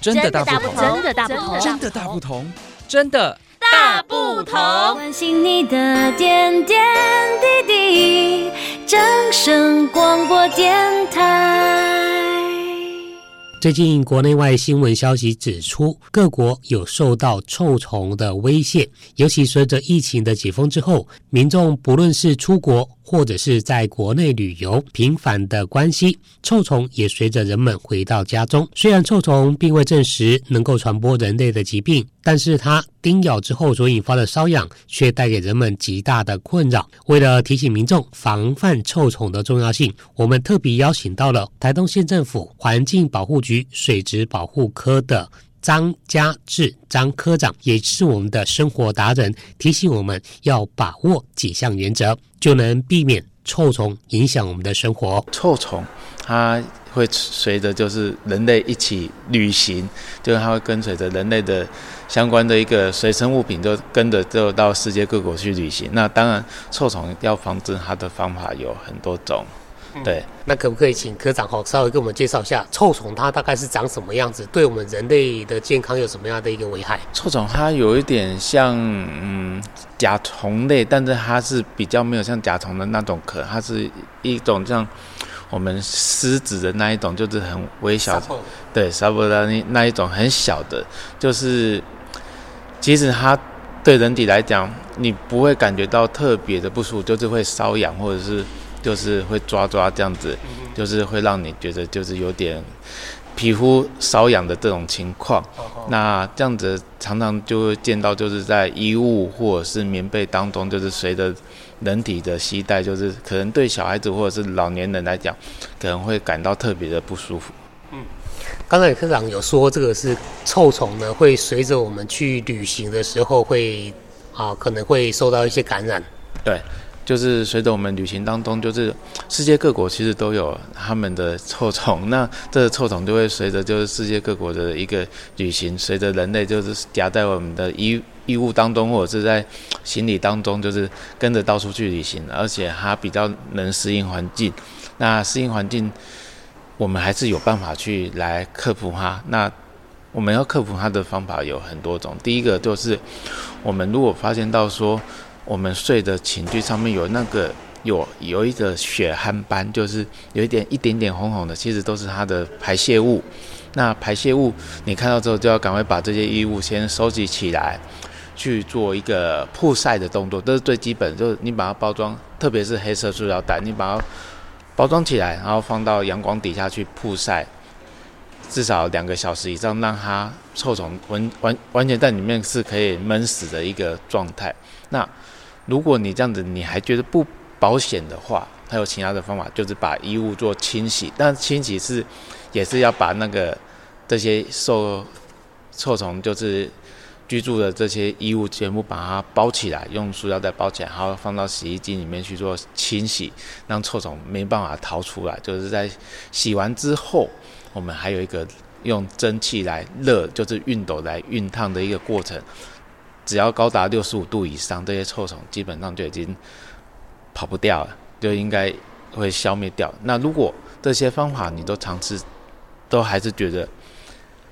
真的大不同，真的大不同，真的大不同，真的大不同。关心你的点点滴滴，广播电台。最近国内外新闻消息指出，各国有受到臭虫的威胁，尤其随着疫情的解封之后，民众不论是出国，或者是在国内旅游频繁的关系，臭虫也随着人们回到家中。虽然臭虫并未证实能够传播人类的疾病，但是它叮咬之后所引发的瘙痒却带给人们极大的困扰。为了提醒民众防范臭虫的重要性，我们特别邀请到了台东县政府环境保护局水质保护科的张家志张科长，也是我们的生活达人，提醒我们要把握几项原则，就能避免臭虫影响我们的生活。臭虫它会随着就是人类一起旅行，就是它会跟随着人类的相关的一个随身物品，就跟着就到世界各国去旅行。那当然，臭虫要防治它的方法有很多种。对，那可不可以请科长好稍微给我们介绍一下臭虫它大概是长什么样子，对我们人类的健康有什么样的一个危害？臭虫它有一点像嗯甲虫类，但是它是比较没有像甲虫的那种壳，它是一种像我们狮子的那一种，就是很微小，对，差不多那那一种很小的，就是其实它对人体来讲，你不会感觉到特别的不舒服，就是会瘙痒或者是。就是会抓抓这样子，就是会让你觉得就是有点皮肤瘙痒的这种情况。那这样子常常就会见到，就是在衣物或者是棉被当中，就是随着人体的携带，就是可能对小孩子或者是老年人来讲，可能会感到特别的不舒服。嗯，刚才科长有说，这个是臭虫呢，会随着我们去旅行的时候会啊，可能会受到一些感染。对。就是随着我们旅行当中，就是世界各国其实都有他们的臭虫，那这个臭虫就会随着就是世界各国的一个旅行，随着人类就是夹在我们的衣衣物当中，或者是在行李当中，就是跟着到处去旅行，而且它比较能适应环境。那适应环境，我们还是有办法去来克服它。那我们要克服它的方法有很多种，第一个就是我们如果发现到说。我们睡的寝具上面有那个有有一个血汗斑，就是有一点一点点红红的，其实都是它的排泄物。那排泄物你看到之后，就要赶快把这些衣物先收集起来，去做一个曝晒的动作，这是最基本。就是你把它包装，特别是黑色塑料袋，你把它包装起来，然后放到阳光底下去曝晒，至少两个小时以上，让它臭虫完完完全在里面是可以闷死的一个状态。那如果你这样子你还觉得不保险的话，还有其他的方法，就是把衣物做清洗。但清洗是也是要把那个这些受臭虫就是居住的这些衣物全部把它包起来，用塑料袋包起来，然后放到洗衣机里面去做清洗，让臭虫没办法逃出来。就是在洗完之后，我们还有一个用蒸汽来热，就是熨斗来熨烫的一个过程。只要高达六十五度以上，这些臭虫基本上就已经跑不掉了，就应该会消灭掉。那如果这些方法你都尝试，都还是觉得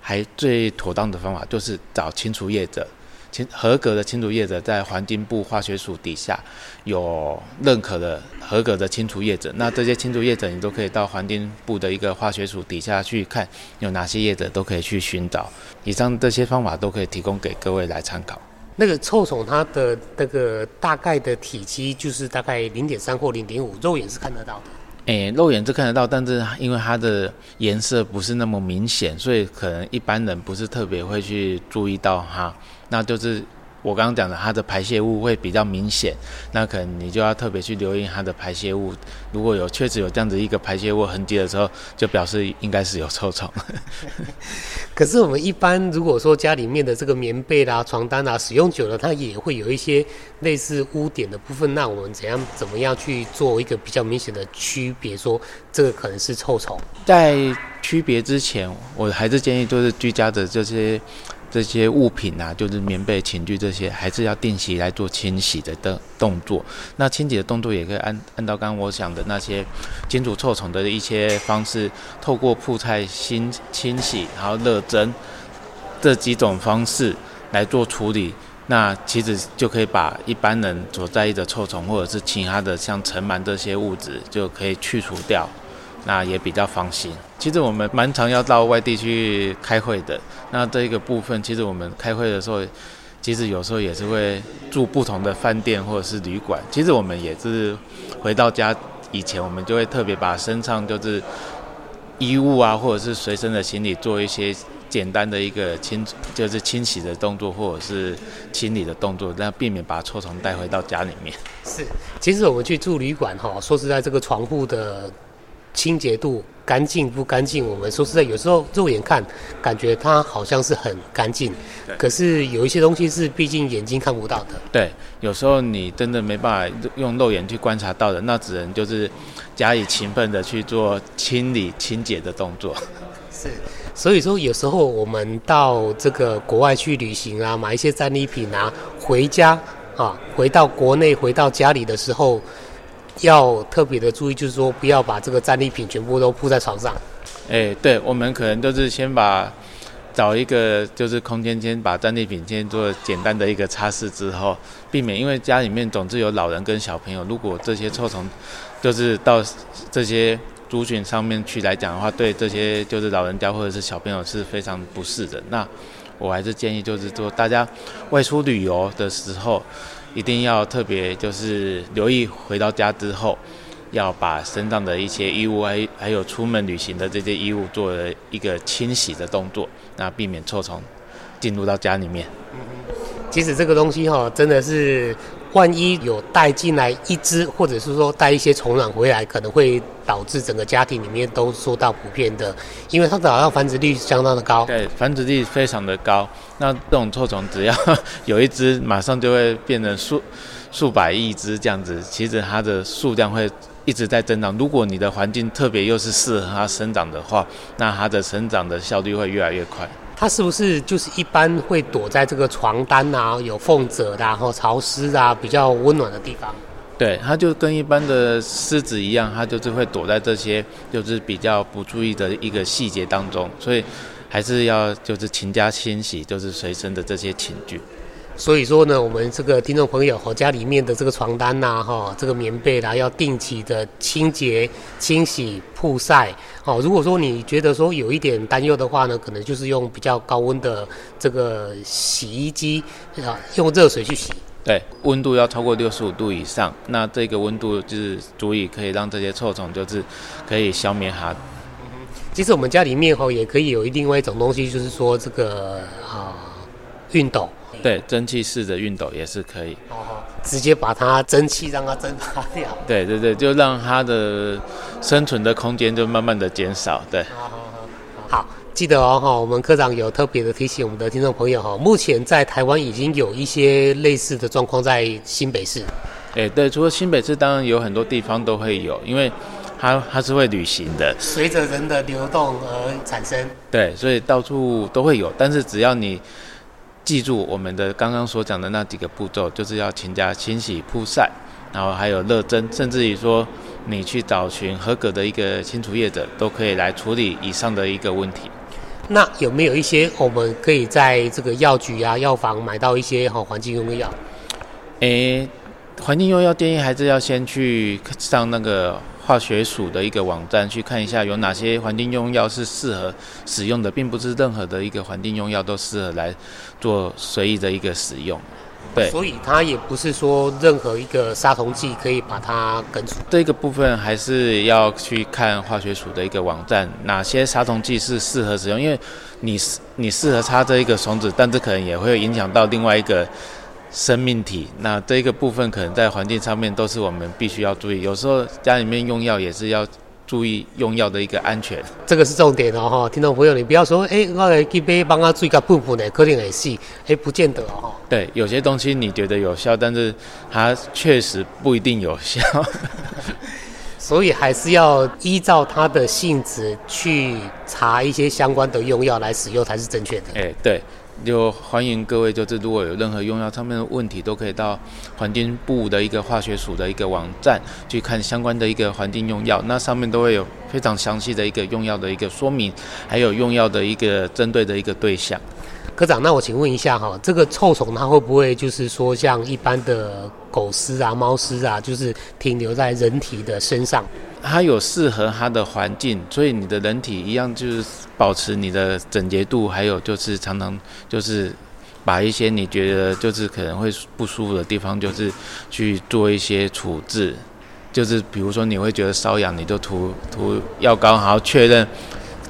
还最妥当的方法，就是找清除业者，清合格的清除业者，在环境部化学署底下有认可的合格的清除业者。那这些清除业者，你都可以到环境部的一个化学署底下去看，有哪些业者都可以去寻找。以上这些方法都可以提供给各位来参考。那个臭虫它的那个大概的体积就是大概零点三或零点五，肉眼是看得到的。诶，肉眼是看得到，但是因为它的颜色不是那么明显，所以可能一般人不是特别会去注意到哈。那就是。我刚刚讲的，它的排泄物会比较明显，那可能你就要特别去留意它的排泄物。如果有确实有这样子一个排泄物痕迹的时候，就表示应该是有臭虫。可是我们一般如果说家里面的这个棉被啦、床单啦，使用久了，它也会有一些类似污点的部分。那我们怎样怎么样去做一个比较明显的区别？说这个可能是臭虫。在区别之前，我还是建议就是居家的这些。这些物品啊，就是棉被、寝具这些，还是要定期来做清洗的的动作。那清洗的动作也可以按按照刚刚我讲的那些清除臭虫的一些方式，透过铺菜、清清洗，然后热蒸，这几种方式来做处理，那其实就可以把一般人所在意的臭虫或者是其他的像尘螨这些物质就可以去除掉，那也比较放心。其实我们蛮常要到外地去开会的，那这一个部分，其实我们开会的时候，其实有时候也是会住不同的饭店或者是旅馆。其实我们也是回到家以前，我们就会特别把身上就是衣物啊，或者是随身的行李做一些。简单的一个清就是清洗的动作，或者是清理的动作，那避免把臭虫带回到家里面。是，其实我们去住旅馆哈，说实在，这个床铺的清洁度干净不干净，我们说实在，有时候肉眼看感觉它好像是很干净，可是有一些东西是毕竟眼睛看不到的。对，有时候你真的没办法用肉眼去观察到的，那只能就是加以勤奋的去做清理清洁的动作。是。所以说，有时候我们到这个国外去旅行啊，买一些战利品啊，回家啊，回到国内，回到家里的时候，要特别的注意，就是说不要把这个战利品全部都铺在床上。哎，对，我们可能都是先把找一个就是空间，先把战利品先做简单的一个擦拭之后，避免因为家里面总是有老人跟小朋友，如果这些臭虫就是到这些。族群上面去来讲的话，对这些就是老人家或者是小朋友是非常不适的。那我还是建议，就是说大家外出旅游的时候，一定要特别就是留意回到家之后，要把身上的一些衣物还还有出门旅行的这些衣物做了一个清洗的动作，那避免臭虫进入到家里面。其实这个东西哈，真的是。万一有带进来一只，或者是说带一些虫卵回来，可能会导致整个家庭里面都受到普遍的，因为它的好像繁殖率相当的高。对，繁殖率非常的高。那这种臭虫只要有一只，马上就会变成数数百亿只这样子。其实它的数量会一直在增长。如果你的环境特别又是适合它生长的话，那它的生长的效率会越来越快。它是不是就是一般会躲在这个床单啊、有缝褶的，然后潮湿啊、比较温暖的地方？对，它就跟一般的狮子一样，它就是会躲在这些就是比较不注意的一个细节当中，所以还是要就是勤加清洗，就是随身的这些寝具。所以说呢，我们这个听众朋友和家里面的这个床单呐，哈，这个棉被啦，要定期的清洁、清洗、曝晒。哦，如果说你觉得说有一点担忧的话呢，可能就是用比较高温的这个洗衣机啊，用热水去洗。对，温度要超过六十五度以上，那这个温度就是足以可以让这些臭虫就是可以消灭它。其实我们家里面哈也可以有另外一种东西，就是说这个啊熨斗。对，蒸汽式的熨斗也是可以，哦，直接把它蒸汽让它蒸发掉。对对对，就让它的生存的空间就慢慢的减少。对，好，好，好，好，记得哦哈，我们科长有特别的提醒我们的听众朋友哈，目前在台湾已经有一些类似的状况在新北市。哎，对，除了新北市，当然有很多地方都会有，因为它它是会旅行的，随着人的流动而产生。对，所以到处都会有，但是只要你。记住我们的刚刚所讲的那几个步骤，就是要勤加清洗、铺晒，然后还有热蒸，甚至于说你去找寻合格的一个清除业者，都可以来处理以上的一个问题。那有没有一些我们可以在这个药局啊、药房买到一些好环境用的药？诶，环境用药建议还是要先去上那个。化学署的一个网站去看一下有哪些环境用药是适合使用的，并不是任何的一个环境用药都适合来做随意的一个使用。对，所以它也不是说任何一个杀虫剂可以把它根除。这个部分还是要去看化学署的一个网站，哪些杀虫剂是适合使用，因为你你适合插这一个虫子，但这可能也会影响到另外一个。生命体，那这个部分可能在环境上面都是我们必须要注意。有时候家里面用药也是要注意用药的一个安全，这个是重点哦哈。听众朋友，你不要说，哎，我来去买帮他注意个喷喷的，可能会死，哎，不见得哦。对，有些东西你觉得有效，但是它确实不一定有效，所以还是要依照它的性质去查一些相关的用药来使用才是正确的。哎，对。就欢迎各位，就是如果有任何用药上面的问题，都可以到环境部的一个化学署的一个网站去看相关的一个环境用药，那上面都会有非常详细的一个用药的一个说明，还有用药的一个针对的一个对象。科长，那我请问一下哈，这个臭虫它会不会就是说像一般的狗虱啊、猫虱啊，就是停留在人体的身上？它有适合它的环境，所以你的人体一样就是保持你的整洁度，还有就是常常就是把一些你觉得就是可能会不舒服的地方，就是去做一些处置。就是比如说你会觉得瘙痒，你就涂涂药膏，然后确认，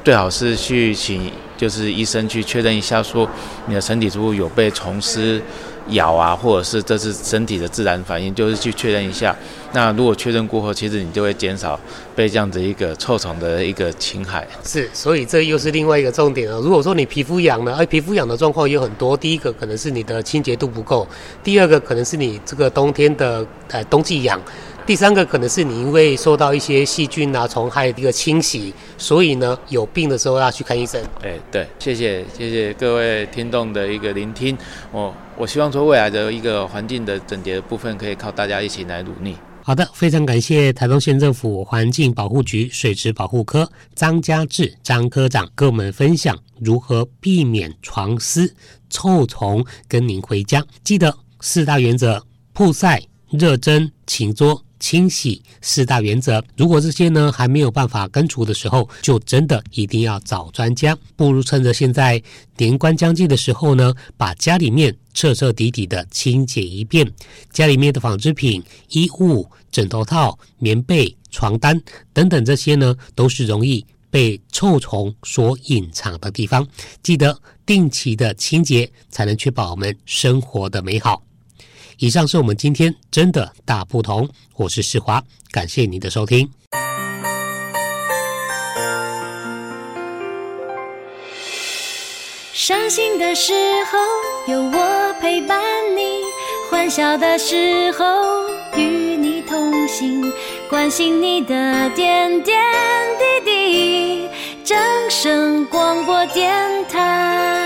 最好是去请就是医生去确认一下，说你的身体是不是有被虫丝咬啊，或者是这是身体的自然反应，就是去确认一下。那如果确认过后，其实你就会减少被这样子一个臭虫的一个侵害。是，所以这又是另外一个重点了。如果说你皮肤痒呢，而皮肤痒的状况有很多，第一个可能是你的清洁度不够，第二个可能是你这个冬天的呃冬季痒。第三个可能是你因为受到一些细菌啊、虫害的一个侵袭，所以呢有病的时候要去看医生。哎，对，谢谢谢谢各位听众的一个聆听。我我希望说未来的一个环境的整洁的部分，可以靠大家一起来努力。好的，非常感谢台东县政府环境保护局水质保护科张家志张科长跟我们分享如何避免床虱、臭虫跟您回家。记得四大原则：曝晒、热蒸、勤搓。清洗四大原则，如果这些呢还没有办法根除的时候，就真的一定要找专家。不如趁着现在年关将近的时候呢，把家里面彻彻底底的清洁一遍。家里面的纺织品、衣物、枕头套、棉被、床单等等这些呢，都是容易被臭虫所隐藏的地方。记得定期的清洁，才能确保我们生活的美好。以上是我们今天真的大不同，我是世华，感谢您的收听。伤心的时候有我陪伴你，欢笑的时候与你同行，关心你的点点滴滴。正声广播电台。